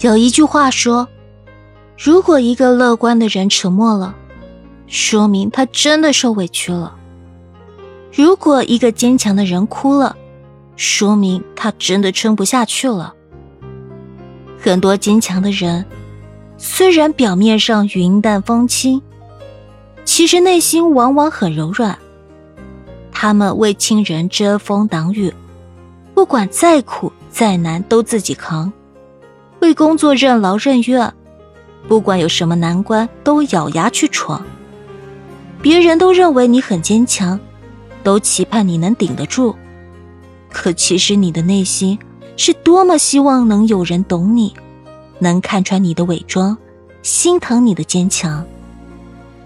有一句话说：“如果一个乐观的人沉默了，说明他真的受委屈了；如果一个坚强的人哭了，说明他真的撑不下去了。”很多坚强的人，虽然表面上云淡风轻，其实内心往往很柔软。他们为亲人遮风挡雨，不管再苦再难都自己扛；为工作任劳任怨，不管有什么难关都咬牙去闯。别人都认为你很坚强，都期盼你能顶得住，可其实你的内心是多么希望能有人懂你，能看穿你的伪装，心疼你的坚强。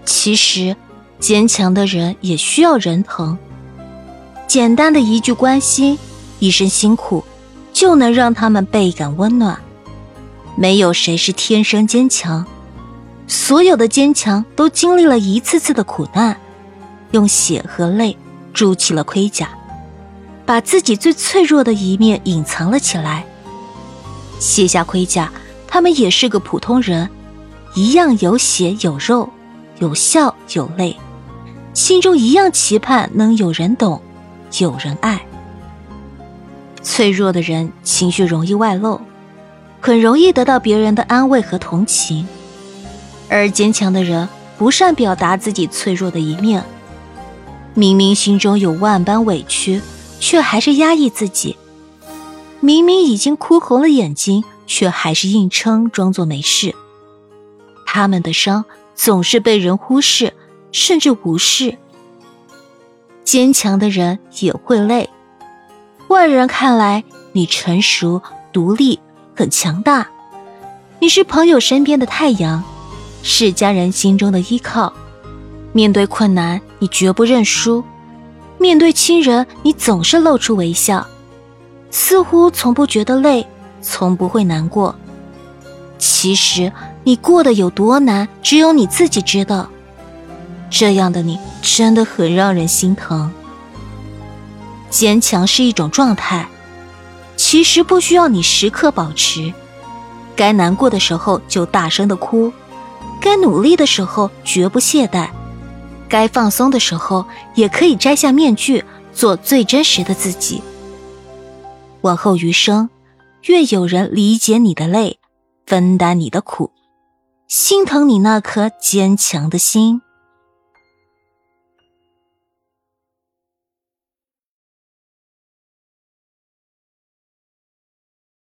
其实，坚强的人也需要人疼。简单的一句关心，一声辛苦，就能让他们倍感温暖。没有谁是天生坚强，所有的坚强都经历了一次次的苦难，用血和泪筑起了盔甲，把自己最脆弱的一面隐藏了起来。卸下盔甲，他们也是个普通人，一样有血有肉，有笑有泪，心中一样期盼能有人懂。有人爱，脆弱的人情绪容易外露，很容易得到别人的安慰和同情；而坚强的人不善表达自己脆弱的一面，明明心中有万般委屈，却还是压抑自己；明明已经哭红了眼睛，却还是硬撑装作没事。他们的伤总是被人忽视，甚至无视。坚强的人也会累，外人看来你成熟、独立、很强大，你是朋友身边的太阳，是家人心中的依靠。面对困难，你绝不认输；面对亲人，你总是露出微笑，似乎从不觉得累，从不会难过。其实你过得有多难，只有你自己知道。这样的你真的很让人心疼。坚强是一种状态，其实不需要你时刻保持。该难过的时候就大声的哭，该努力的时候绝不懈怠，该放松的时候也可以摘下面具，做最真实的自己。往后余生，愿有人理解你的累，分担你的苦，心疼你那颗坚强的心。